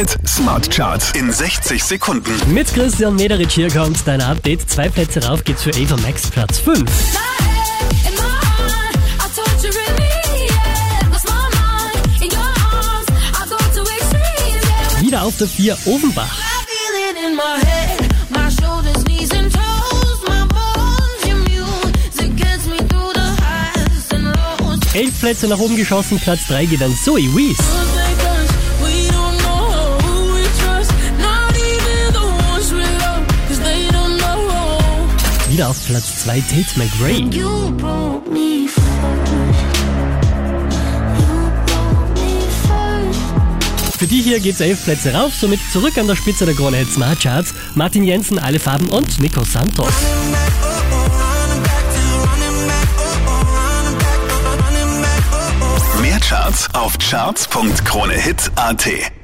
Hit Smart Charts in 60 Sekunden. Mit Christian Mederich hier kommt dein Update. Zwei Plätze rauf geht's für Ava Max, Platz 5. Wieder auf der 4 Ofenbach. Elf Plätze nach oben geschossen, Platz 3 geht an Zoe Wees. Wieder auf Platz 2 Tate McRae. Für die hier geht's elf Plätze rauf, somit zurück an der Spitze der Krone Hit Smart Charts. Martin Jensen, alle Farben und Nico Santos. Mehr Charts auf charts.kronehit.at.